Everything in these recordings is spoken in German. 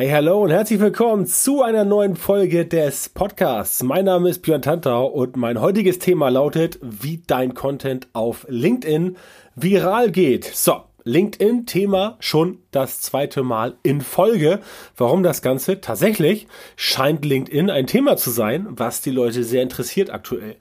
Hey, hallo und herzlich willkommen zu einer neuen Folge des Podcasts. Mein Name ist Björn Tantau und mein heutiges Thema lautet, wie dein Content auf LinkedIn viral geht. So, LinkedIn Thema schon das zweite Mal in Folge. Warum das Ganze? Tatsächlich scheint LinkedIn ein Thema zu sein, was die Leute sehr interessiert aktuell.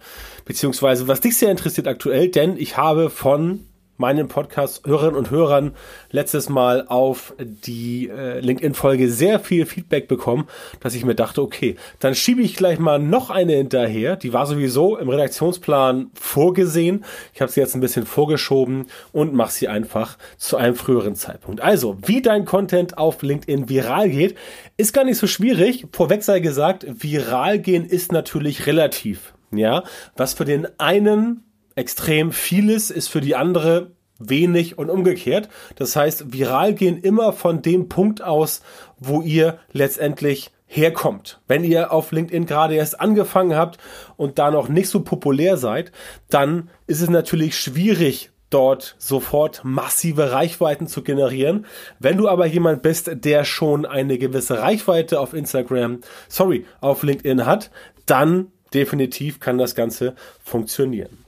Beziehungsweise was dich sehr interessiert aktuell, denn ich habe von meinen Podcast-Hörerinnen und Hörern letztes Mal auf die äh, LinkedIn-Folge sehr viel Feedback bekommen, dass ich mir dachte, okay, dann schiebe ich gleich mal noch eine hinterher. Die war sowieso im Redaktionsplan vorgesehen. Ich habe sie jetzt ein bisschen vorgeschoben und mache sie einfach zu einem früheren Zeitpunkt. Also, wie dein Content auf LinkedIn viral geht, ist gar nicht so schwierig. Vorweg sei gesagt, viral gehen ist natürlich relativ. Ja, was für den einen extrem vieles ist für die andere wenig und umgekehrt. Das heißt, viral gehen immer von dem Punkt aus, wo ihr letztendlich herkommt. Wenn ihr auf LinkedIn gerade erst angefangen habt und da noch nicht so populär seid, dann ist es natürlich schwierig, dort sofort massive Reichweiten zu generieren. Wenn du aber jemand bist, der schon eine gewisse Reichweite auf Instagram, sorry, auf LinkedIn hat, dann definitiv kann das Ganze funktionieren.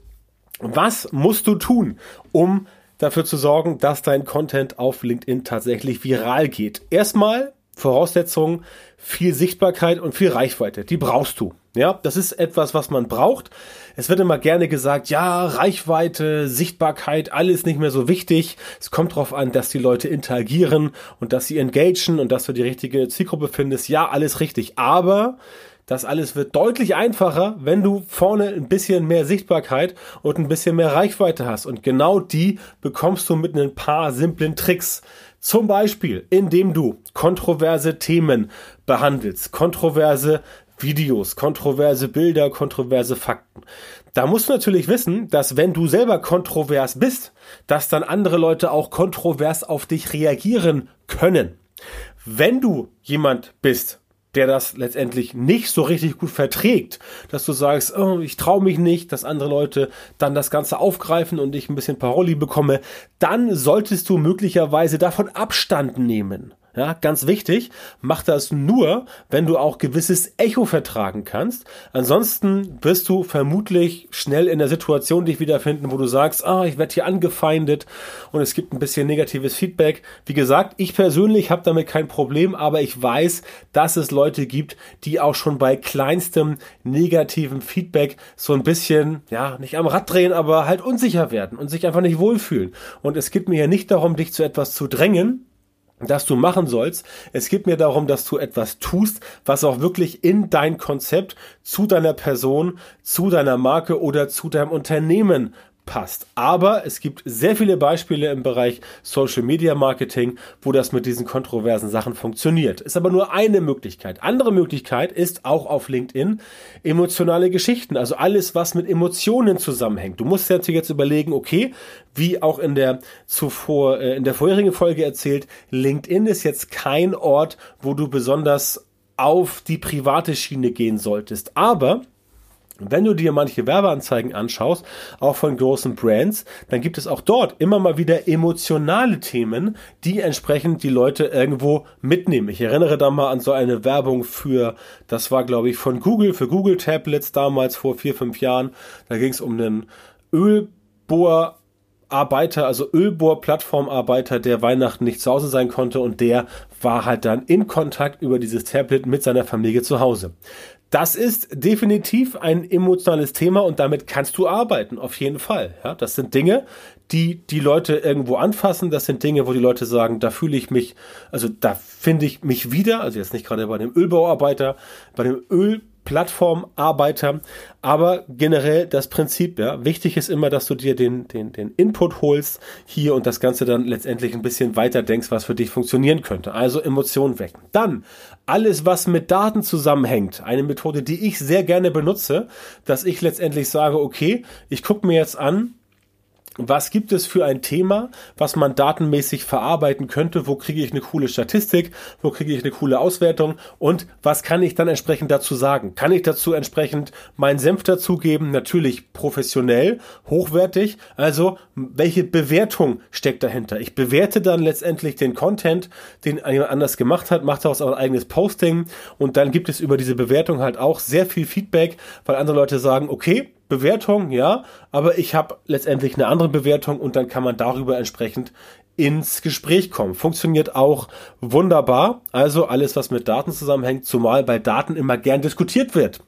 Was musst du tun, um dafür zu sorgen, dass dein Content auf LinkedIn tatsächlich viral geht? Erstmal Voraussetzung, viel Sichtbarkeit und viel Reichweite. Die brauchst du. Ja, das ist etwas, was man braucht. Es wird immer gerne gesagt, ja, Reichweite, Sichtbarkeit, alles nicht mehr so wichtig. Es kommt darauf an, dass die Leute interagieren und dass sie engagen und dass du die richtige Zielgruppe findest. Ja, alles richtig. Aber das alles wird deutlich einfacher, wenn du vorne ein bisschen mehr Sichtbarkeit und ein bisschen mehr Reichweite hast. Und genau die bekommst du mit ein paar simplen Tricks. Zum Beispiel, indem du kontroverse Themen behandelst, kontroverse Videos, kontroverse Bilder, kontroverse Fakten. Da musst du natürlich wissen, dass wenn du selber kontrovers bist, dass dann andere Leute auch kontrovers auf dich reagieren können. Wenn du jemand bist, der das letztendlich nicht so richtig gut verträgt, dass du sagst, oh, ich traue mich nicht, dass andere Leute dann das Ganze aufgreifen und ich ein bisschen Paroli bekomme, dann solltest du möglicherweise davon Abstand nehmen. Ja, ganz wichtig, mach das nur, wenn du auch gewisses Echo vertragen kannst. Ansonsten wirst du vermutlich schnell in der Situation dich wiederfinden, wo du sagst, ah, ich werde hier angefeindet und es gibt ein bisschen negatives Feedback. Wie gesagt, ich persönlich habe damit kein Problem, aber ich weiß, dass es Leute gibt, die auch schon bei kleinstem negativen Feedback so ein bisschen, ja, nicht am Rad drehen, aber halt unsicher werden und sich einfach nicht wohlfühlen. Und es geht mir ja nicht darum, dich zu etwas zu drängen, das du machen sollst. Es geht mir darum, dass du etwas tust, was auch wirklich in dein Konzept zu deiner Person, zu deiner Marke oder zu deinem Unternehmen passt. Aber es gibt sehr viele Beispiele im Bereich Social Media Marketing, wo das mit diesen kontroversen Sachen funktioniert. Ist aber nur eine Möglichkeit. Andere Möglichkeit ist auch auf LinkedIn emotionale Geschichten, also alles, was mit Emotionen zusammenhängt. Du musst dir jetzt überlegen, okay, wie auch in der zuvor, äh, in der vorherigen Folge erzählt, LinkedIn ist jetzt kein Ort, wo du besonders auf die private Schiene gehen solltest. Aber wenn du dir manche Werbeanzeigen anschaust, auch von großen Brands, dann gibt es auch dort immer mal wieder emotionale Themen, die entsprechend die Leute irgendwo mitnehmen. Ich erinnere da mal an so eine Werbung für, das war glaube ich von Google, für Google Tablets damals vor vier, fünf Jahren. Da ging es um einen Ölbohr Arbeiter, also Ölbohr-Plattformarbeiter, der Weihnachten nicht zu Hause sein konnte und der war halt dann in Kontakt über dieses Tablet mit seiner Familie zu Hause. Das ist definitiv ein emotionales Thema und damit kannst du arbeiten, auf jeden Fall. Ja, das sind Dinge, die die Leute irgendwo anfassen. Das sind Dinge, wo die Leute sagen, da fühle ich mich, also da finde ich mich wieder. Also jetzt nicht gerade bei dem Ölbauarbeiter, bei dem Öl Plattformarbeiter, aber generell das Prinzip, ja, wichtig ist immer, dass du dir den, den, den Input holst hier und das Ganze dann letztendlich ein bisschen weiter denkst, was für dich funktionieren könnte. Also Emotionen wecken. Dann alles, was mit Daten zusammenhängt. Eine Methode, die ich sehr gerne benutze, dass ich letztendlich sage, okay, ich gucke mir jetzt an, was gibt es für ein Thema, was man datenmäßig verarbeiten könnte, wo kriege ich eine coole Statistik, wo kriege ich eine coole Auswertung und was kann ich dann entsprechend dazu sagen? Kann ich dazu entsprechend meinen Senf dazugeben? Natürlich professionell, hochwertig, also welche Bewertung steckt dahinter? Ich bewerte dann letztendlich den Content, den jemand anders gemacht hat, macht daraus auch ein eigenes Posting und dann gibt es über diese Bewertung halt auch sehr viel Feedback, weil andere Leute sagen, okay, Bewertung, ja, aber ich habe letztendlich eine andere Bewertung und dann kann man darüber entsprechend ins Gespräch kommen. Funktioniert auch wunderbar. Also alles, was mit Daten zusammenhängt, zumal bei Daten immer gern diskutiert wird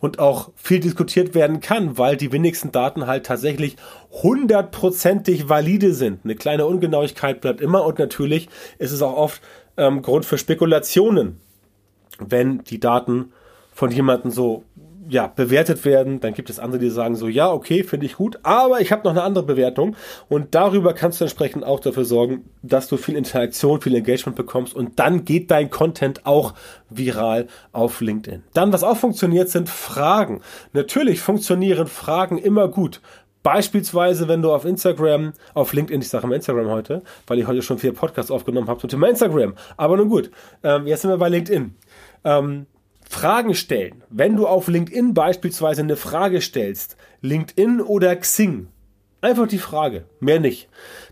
und auch viel diskutiert werden kann, weil die wenigsten Daten halt tatsächlich hundertprozentig valide sind. Eine kleine Ungenauigkeit bleibt immer und natürlich ist es auch oft ähm, Grund für Spekulationen, wenn die Daten von jemandem so ja, bewertet werden. Dann gibt es andere, die sagen so, ja, okay, finde ich gut, aber ich habe noch eine andere Bewertung und darüber kannst du entsprechend auch dafür sorgen, dass du viel Interaktion, viel Engagement bekommst und dann geht dein Content auch viral auf LinkedIn. Dann, was auch funktioniert, sind Fragen. Natürlich funktionieren Fragen immer gut. Beispielsweise, wenn du auf Instagram, auf LinkedIn, ich sage immer Instagram heute, weil ich heute schon vier Podcasts aufgenommen habe zum Thema Instagram. Aber nun gut, ähm, jetzt sind wir bei LinkedIn. Ähm, Fragen stellen. Wenn du auf LinkedIn beispielsweise eine Frage stellst, LinkedIn oder Xing, einfach die Frage, mehr nicht,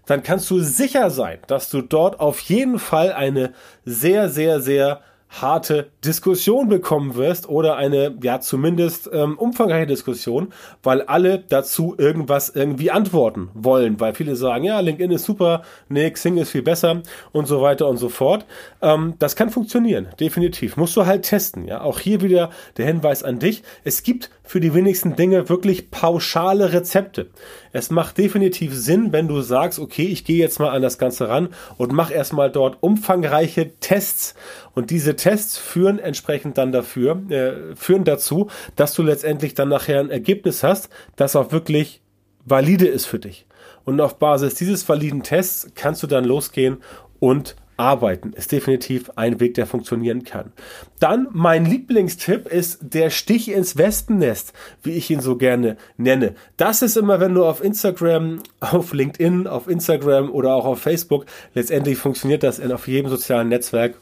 dann kannst du sicher sein, dass du dort auf jeden Fall eine sehr, sehr, sehr harte Diskussion bekommen wirst oder eine, ja, zumindest ähm, umfangreiche Diskussion, weil alle dazu irgendwas irgendwie antworten wollen, weil viele sagen, ja, LinkedIn ist super, nee, Xing ist viel besser und so weiter und so fort. Ähm, das kann funktionieren, definitiv. Musst du halt testen, ja. Auch hier wieder der Hinweis an dich. Es gibt für die wenigsten Dinge wirklich pauschale Rezepte. Es macht definitiv Sinn, wenn du sagst, okay, ich gehe jetzt mal an das Ganze ran und mach erstmal dort umfangreiche Tests und diese Tests führen entsprechend dann dafür, äh, führen dazu, dass du letztendlich dann nachher ein Ergebnis hast, das auch wirklich valide ist für dich. Und auf Basis dieses validen Tests kannst du dann losgehen und arbeiten. Ist definitiv ein Weg, der funktionieren kann. Dann mein Lieblingstipp ist der Stich ins Wespennest, wie ich ihn so gerne nenne. Das ist immer, wenn du auf Instagram, auf LinkedIn, auf Instagram oder auch auf Facebook, letztendlich funktioniert das in, auf jedem sozialen Netzwerk.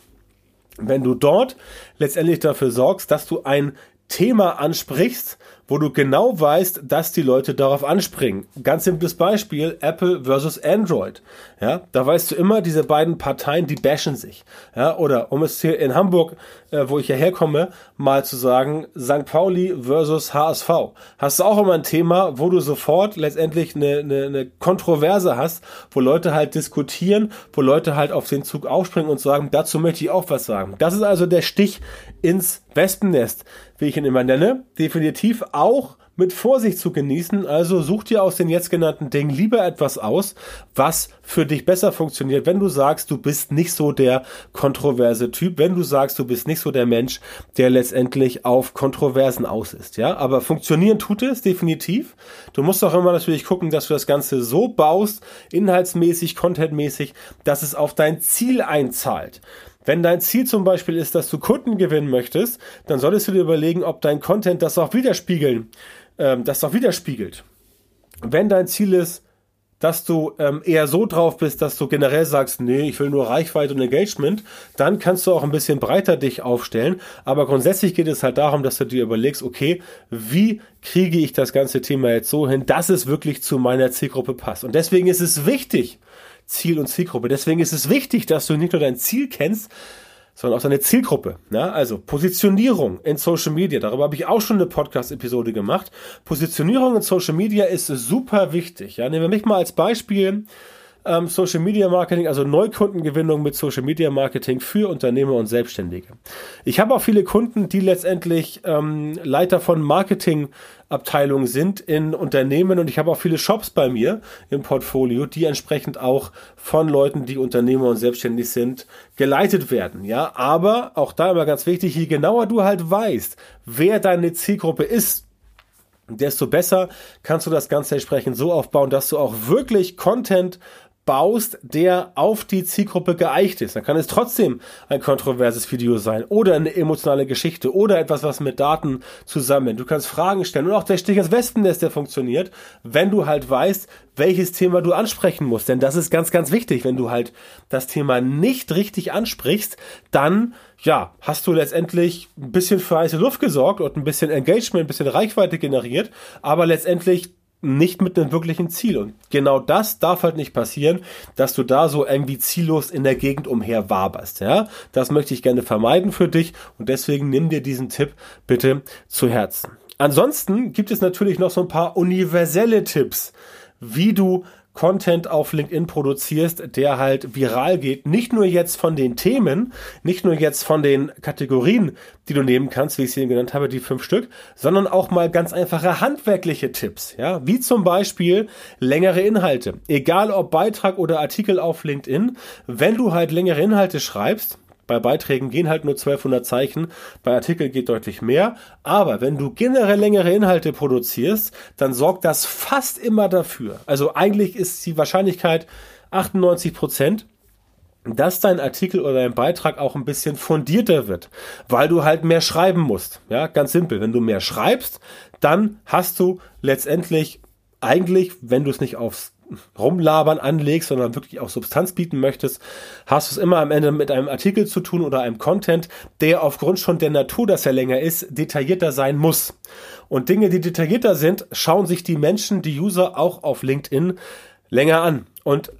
Wenn du dort letztendlich dafür sorgst, dass du ein Thema ansprichst, wo du genau weißt, dass die Leute darauf anspringen. Ganz simples Beispiel, Apple versus Android. Ja, da weißt du immer, diese beiden Parteien, die bashen sich. Ja, oder um es hier in Hamburg, äh, wo ich ja herkomme, mal zu sagen, St. Pauli versus HSV. Hast du auch immer ein Thema, wo du sofort letztendlich eine, eine, eine Kontroverse hast, wo Leute halt diskutieren, wo Leute halt auf den Zug aufspringen und sagen, dazu möchte ich auch was sagen. Das ist also der Stich ins Wespennest, wie ich ihn immer nenne. Definitiv auch mit Vorsicht zu genießen. Also such dir aus den jetzt genannten Dingen lieber etwas aus, was für dich besser funktioniert. Wenn du sagst, du bist nicht so der kontroverse Typ, wenn du sagst, du bist nicht so der Mensch, der letztendlich auf Kontroversen aus ist, ja. Aber funktionieren tut es definitiv. Du musst auch immer natürlich gucken, dass du das Ganze so baust, inhaltsmäßig, contentmäßig, dass es auf dein Ziel einzahlt. Wenn dein Ziel zum Beispiel ist, dass du Kunden gewinnen möchtest, dann solltest du dir überlegen, ob dein Content das auch widerspiegeln, ähm, das auch widerspiegelt. Wenn dein Ziel ist, dass du ähm, eher so drauf bist, dass du generell sagst, nee, ich will nur Reichweite und Engagement, dann kannst du auch ein bisschen breiter dich aufstellen. Aber grundsätzlich geht es halt darum, dass du dir überlegst, okay, wie kriege ich das ganze Thema jetzt so hin, dass es wirklich zu meiner Zielgruppe passt. Und deswegen ist es wichtig, Ziel und Zielgruppe. Deswegen ist es wichtig, dass du nicht nur dein Ziel kennst, sondern auch deine Zielgruppe. Ja, also Positionierung in Social Media. Darüber habe ich auch schon eine Podcast-Episode gemacht. Positionierung in Social Media ist super wichtig. Ja, nehmen wir mich mal als Beispiel ähm, Social Media Marketing, also Neukundengewinnung mit Social Media Marketing für Unternehmer und Selbstständige. Ich habe auch viele Kunden, die letztendlich ähm, Leiter von Marketingabteilungen sind in Unternehmen und ich habe auch viele Shops bei mir im Portfolio, die entsprechend auch von Leuten, die Unternehmer und selbstständig sind, geleitet werden. Ja, aber auch da immer ganz wichtig, je genauer du halt weißt, wer deine Zielgruppe ist, desto besser kannst du das Ganze entsprechend so aufbauen, dass du auch wirklich Content baust, der auf die Zielgruppe geeicht ist. Dann kann es trotzdem ein kontroverses Video sein oder eine emotionale Geschichte oder etwas, was mit Daten zusammen. Du kannst Fragen stellen und auch der Stich ins Wespennest, der funktioniert, wenn du halt weißt, welches Thema du ansprechen musst. Denn das ist ganz, ganz wichtig. Wenn du halt das Thema nicht richtig ansprichst, dann ja, hast du letztendlich ein bisschen für heiße Luft gesorgt und ein bisschen Engagement, ein bisschen Reichweite generiert, aber letztendlich nicht mit einem wirklichen Ziel. Und genau das darf halt nicht passieren, dass du da so irgendwie ziellos in der Gegend umher waberst. Ja, das möchte ich gerne vermeiden für dich und deswegen nimm dir diesen Tipp bitte zu Herzen. Ansonsten gibt es natürlich noch so ein paar universelle Tipps, wie du Content auf LinkedIn produzierst, der halt viral geht. Nicht nur jetzt von den Themen, nicht nur jetzt von den Kategorien, die du nehmen kannst, wie ich sie eben genannt habe, die fünf Stück, sondern auch mal ganz einfache handwerkliche Tipps, ja, wie zum Beispiel längere Inhalte. Egal ob Beitrag oder Artikel auf LinkedIn, wenn du halt längere Inhalte schreibst, bei Beiträgen gehen halt nur 1200 Zeichen, bei Artikeln geht deutlich mehr. Aber wenn du generell längere Inhalte produzierst, dann sorgt das fast immer dafür. Also eigentlich ist die Wahrscheinlichkeit 98 Prozent, dass dein Artikel oder dein Beitrag auch ein bisschen fundierter wird, weil du halt mehr schreiben musst. Ja, ganz simpel. Wenn du mehr schreibst, dann hast du letztendlich eigentlich, wenn du es nicht aufs Rumlabern anlegst, sondern wirklich auch Substanz bieten möchtest, hast du es immer am Ende mit einem Artikel zu tun oder einem Content, der aufgrund schon der Natur, dass er länger ist, detaillierter sein muss. Und Dinge, die detaillierter sind, schauen sich die Menschen, die User auch auf LinkedIn länger an. Und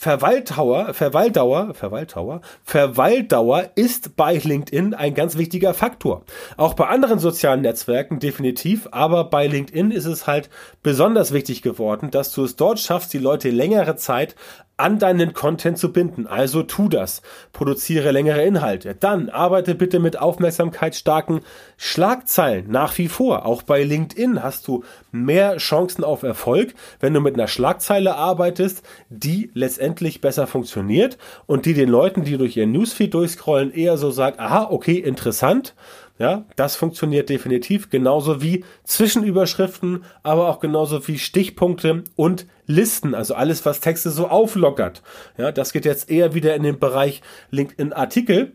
Verweildauer, Verweildauer, Verweildauer, Verweildauer ist bei LinkedIn ein ganz wichtiger Faktor. Auch bei anderen sozialen Netzwerken definitiv, aber bei LinkedIn ist es halt besonders wichtig geworden, dass du es dort schaffst, die Leute längere Zeit an deinen Content zu binden. Also tu das. Produziere längere Inhalte. Dann arbeite bitte mit aufmerksamkeitsstarken Schlagzeilen. Nach wie vor. Auch bei LinkedIn hast du mehr Chancen auf Erfolg, wenn du mit einer Schlagzeile arbeitest, die letztendlich besser funktioniert und die den Leuten, die durch ihren Newsfeed durchscrollen, eher so sagt, aha, okay, interessant ja, das funktioniert definitiv genauso wie Zwischenüberschriften, aber auch genauso wie Stichpunkte und Listen, also alles, was Texte so auflockert. Ja, das geht jetzt eher wieder in den Bereich LinkedIn Artikel.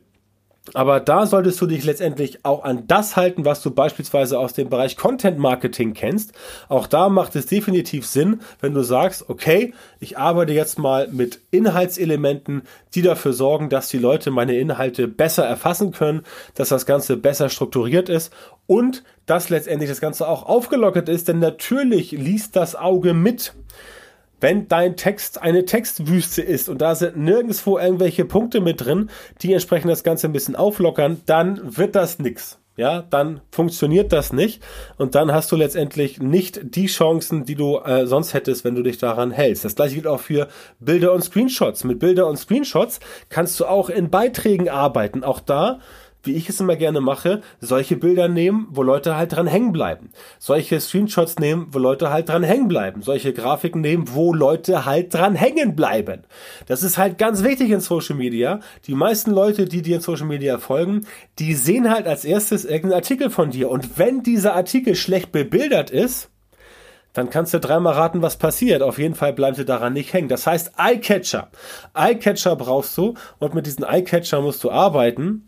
Aber da solltest du dich letztendlich auch an das halten, was du beispielsweise aus dem Bereich Content Marketing kennst. Auch da macht es definitiv Sinn, wenn du sagst, okay, ich arbeite jetzt mal mit Inhaltselementen, die dafür sorgen, dass die Leute meine Inhalte besser erfassen können, dass das Ganze besser strukturiert ist und dass letztendlich das Ganze auch aufgelockert ist, denn natürlich liest das Auge mit wenn dein Text eine Textwüste ist und da sind nirgendwo irgendwelche Punkte mit drin, die entsprechend das Ganze ein bisschen auflockern, dann wird das nix. Ja, dann funktioniert das nicht und dann hast du letztendlich nicht die Chancen, die du äh, sonst hättest, wenn du dich daran hältst. Das gleiche gilt auch für Bilder und Screenshots. Mit Bilder und Screenshots kannst du auch in Beiträgen arbeiten. Auch da wie ich es immer gerne mache, solche Bilder nehmen, wo Leute halt dran hängen bleiben. Solche Screenshots nehmen, wo Leute halt dran hängen bleiben. Solche Grafiken nehmen, wo Leute halt dran hängen bleiben. Das ist halt ganz wichtig in Social Media. Die meisten Leute, die dir in Social Media folgen, die sehen halt als erstes irgendeinen Artikel von dir. Und wenn dieser Artikel schlecht bebildert ist, dann kannst du dreimal raten, was passiert. Auf jeden Fall bleiben sie daran nicht hängen. Das heißt Eyecatcher. Eyecatcher brauchst du und mit diesen Eyecatcher musst du arbeiten.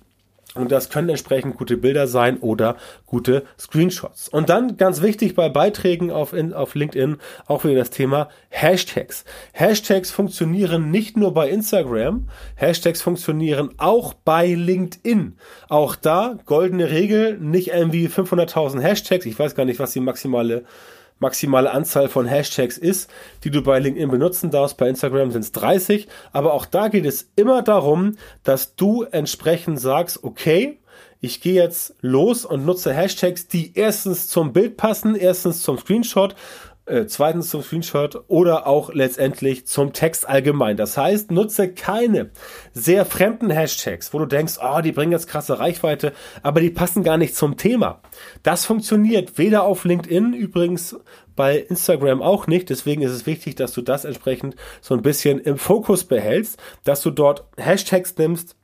Und das können entsprechend gute Bilder sein oder gute Screenshots. Und dann ganz wichtig bei Beiträgen auf, in, auf LinkedIn auch wieder das Thema Hashtags. Hashtags funktionieren nicht nur bei Instagram, Hashtags funktionieren auch bei LinkedIn. Auch da goldene Regel, nicht irgendwie 500.000 Hashtags. Ich weiß gar nicht, was die maximale maximale Anzahl von Hashtags ist, die du bei LinkedIn benutzen darfst. Bei Instagram sind es 30. Aber auch da geht es immer darum, dass du entsprechend sagst, okay, ich gehe jetzt los und nutze Hashtags, die erstens zum Bild passen, erstens zum Screenshot äh, zweitens zum Screenshot oder auch letztendlich zum Text allgemein. Das heißt, nutze keine sehr fremden Hashtags, wo du denkst, oh, die bringen jetzt krasse Reichweite, aber die passen gar nicht zum Thema. Das funktioniert weder auf LinkedIn, übrigens bei Instagram auch nicht. Deswegen ist es wichtig, dass du das entsprechend so ein bisschen im Fokus behältst, dass du dort Hashtags nimmst,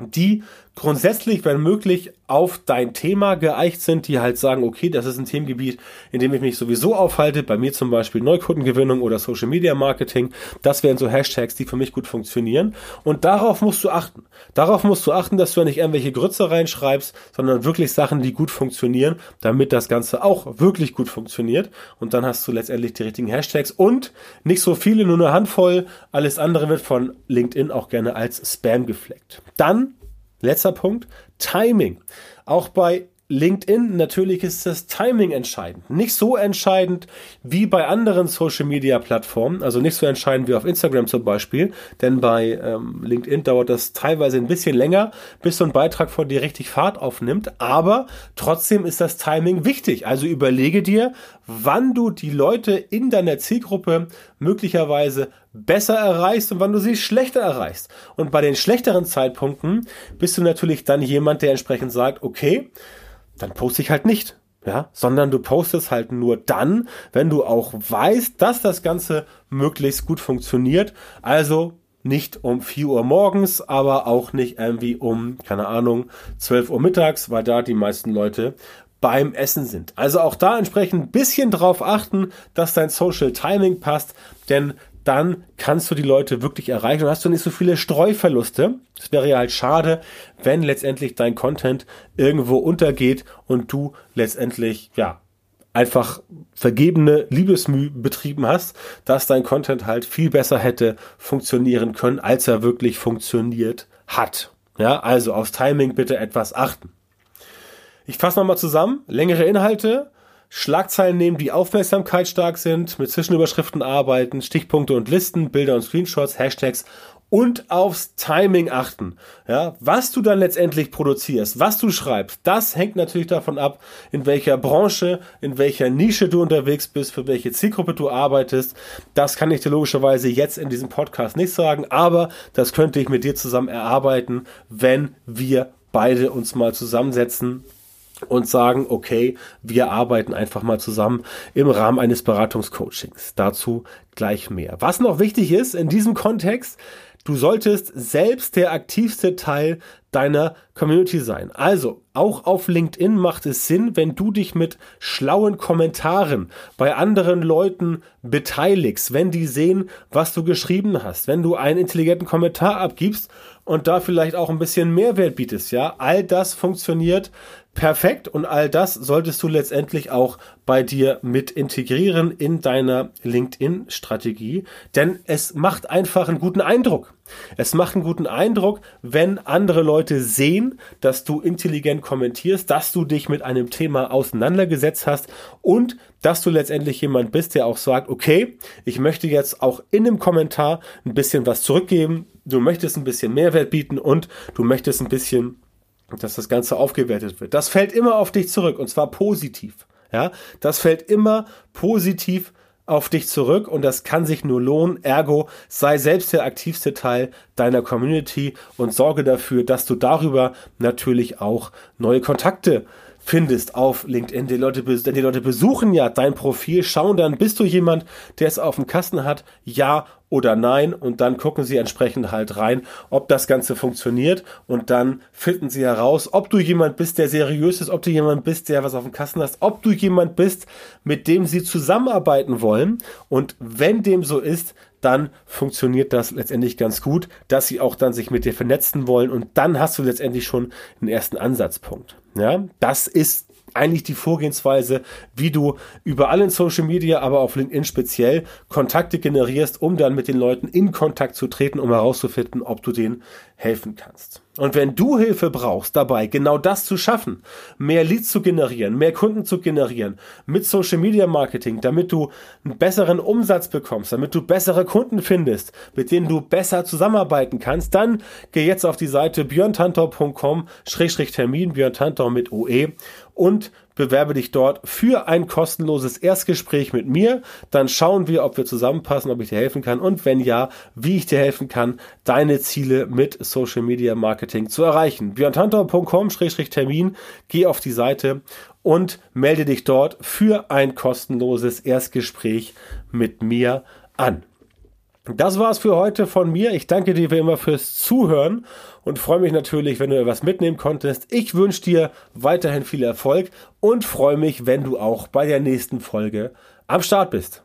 die grundsätzlich, wenn möglich, auf dein Thema geeicht sind, die halt sagen, okay, das ist ein Themengebiet, in dem ich mich sowieso aufhalte, bei mir zum Beispiel Neukundengewinnung oder Social Media Marketing, das wären so Hashtags, die für mich gut funktionieren und darauf musst du achten. Darauf musst du achten, dass du nicht irgendwelche Grütze reinschreibst, sondern wirklich Sachen, die gut funktionieren, damit das Ganze auch wirklich gut funktioniert und dann hast du letztendlich die richtigen Hashtags und nicht so viele, nur eine Handvoll, alles andere wird von LinkedIn auch gerne als Spam gefleckt. Dann Letzter Punkt, Timing. Auch bei LinkedIn natürlich ist das Timing entscheidend. Nicht so entscheidend wie bei anderen Social Media Plattformen, also nicht so entscheidend wie auf Instagram zum Beispiel, denn bei ähm, LinkedIn dauert das teilweise ein bisschen länger, bis so ein Beitrag von dir richtig Fahrt aufnimmt, aber trotzdem ist das Timing wichtig. Also überlege dir, wann du die Leute in deiner Zielgruppe möglicherweise besser erreichst und wann du sie schlechter erreichst. Und bei den schlechteren Zeitpunkten bist du natürlich dann jemand, der entsprechend sagt, okay, dann poste ich halt nicht. Ja, sondern du postest halt nur dann, wenn du auch weißt, dass das Ganze möglichst gut funktioniert. Also nicht um 4 Uhr morgens, aber auch nicht irgendwie um, keine Ahnung, 12 Uhr mittags, weil da die meisten Leute beim Essen sind. Also auch da entsprechend ein bisschen drauf achten, dass dein Social Timing passt, denn dann kannst du die Leute wirklich erreichen und hast du nicht so viele Streuverluste. Es wäre ja halt schade, wenn letztendlich dein Content irgendwo untergeht und du letztendlich, ja, einfach vergebene Liebesmüh betrieben hast, dass dein Content halt viel besser hätte funktionieren können, als er wirklich funktioniert hat. Ja, also aufs Timing bitte etwas achten. Ich fasse nochmal zusammen. Längere Inhalte, Schlagzeilen nehmen, die aufmerksamkeitsstark sind, mit Zwischenüberschriften arbeiten, Stichpunkte und Listen, Bilder und Screenshots, Hashtags und aufs Timing achten. Ja, was du dann letztendlich produzierst, was du schreibst, das hängt natürlich davon ab, in welcher Branche, in welcher Nische du unterwegs bist, für welche Zielgruppe du arbeitest. Das kann ich dir logischerweise jetzt in diesem Podcast nicht sagen, aber das könnte ich mit dir zusammen erarbeiten, wenn wir beide uns mal zusammensetzen und sagen, okay, wir arbeiten einfach mal zusammen im Rahmen eines Beratungscoachings. Dazu gleich mehr. Was noch wichtig ist in diesem Kontext, du solltest selbst der aktivste Teil deiner Community sein. Also, auch auf LinkedIn macht es Sinn, wenn du dich mit schlauen Kommentaren bei anderen Leuten beteiligst, wenn die sehen, was du geschrieben hast, wenn du einen intelligenten Kommentar abgibst und da vielleicht auch ein bisschen Mehrwert bietest, ja. All das funktioniert perfekt. Und all das solltest du letztendlich auch bei dir mit integrieren in deiner LinkedIn-Strategie, denn es macht einfach einen guten Eindruck. Es macht einen guten Eindruck, wenn andere Leute sehen, dass du intelligent kommentierst, dass du dich mit einem Thema auseinandergesetzt hast und dass du letztendlich jemand bist, der auch sagt, okay, ich möchte jetzt auch in einem Kommentar ein bisschen was zurückgeben, du möchtest ein bisschen Mehrwert bieten und du möchtest ein bisschen dass das Ganze aufgewertet wird. Das fällt immer auf dich zurück und zwar positiv. Ja, das fällt immer positiv auf dich zurück und das kann sich nur lohnen. Ergo, sei selbst der aktivste Teil deiner Community und sorge dafür, dass du darüber natürlich auch neue Kontakte findest auf LinkedIn. Die Leute, denn die Leute besuchen ja dein Profil, schauen dann, bist du jemand, der es auf dem Kasten hat, ja oder nein? Und dann gucken sie entsprechend halt rein, ob das Ganze funktioniert. Und dann finden sie heraus, ob du jemand bist, der seriös ist, ob du jemand bist, der was auf dem Kasten hast, ob du jemand bist, mit dem sie zusammenarbeiten wollen. Und wenn dem so ist, dann funktioniert das letztendlich ganz gut, dass sie auch dann sich mit dir vernetzen wollen und dann hast du letztendlich schon einen ersten Ansatzpunkt. Ja, das ist eigentlich die Vorgehensweise, wie du über allen Social Media, aber auf LinkedIn speziell Kontakte generierst, um dann mit den Leuten in Kontakt zu treten, um herauszufinden, ob du denen helfen kannst. Und wenn du Hilfe brauchst dabei, genau das zu schaffen, mehr Leads zu generieren, mehr Kunden zu generieren, mit Social Media Marketing, damit du einen besseren Umsatz bekommst, damit du bessere Kunden findest, mit denen du besser zusammenarbeiten kannst, dann geh jetzt auf die Seite björntantor.com-termin, Björn Tantor mit OE und bewerbe dich dort für ein kostenloses Erstgespräch mit mir. Dann schauen wir, ob wir zusammenpassen, ob ich dir helfen kann und wenn ja, wie ich dir helfen kann, deine Ziele mit Social Media Marketing zu erreichen. björntantor.com-termin, geh auf die Seite und melde dich dort für ein kostenloses Erstgespräch mit mir an. Das war's für heute von mir. Ich danke dir wie immer fürs Zuhören und freue mich natürlich, wenn du etwas mitnehmen konntest. Ich wünsche dir weiterhin viel Erfolg und freue mich, wenn du auch bei der nächsten Folge am Start bist.